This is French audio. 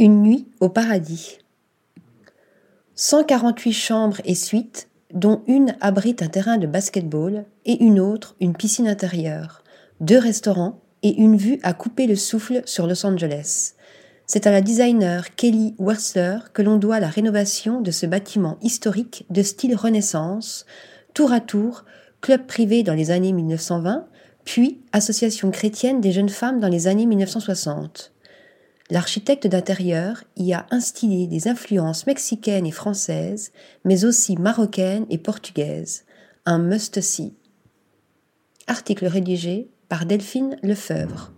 Une nuit au paradis. 148 chambres et suites, dont une abrite un terrain de basket-ball et une autre une piscine intérieure, deux restaurants et une vue à couper le souffle sur Los Angeles. C'est à la designer Kelly Wersler que l'on doit la rénovation de ce bâtiment historique de style Renaissance, tour à tour, club privé dans les années 1920, puis association chrétienne des jeunes femmes dans les années 1960. L'architecte d'intérieur y a instillé des influences mexicaines et françaises, mais aussi marocaines et portugaises. Un must-see. Article rédigé par Delphine Lefebvre.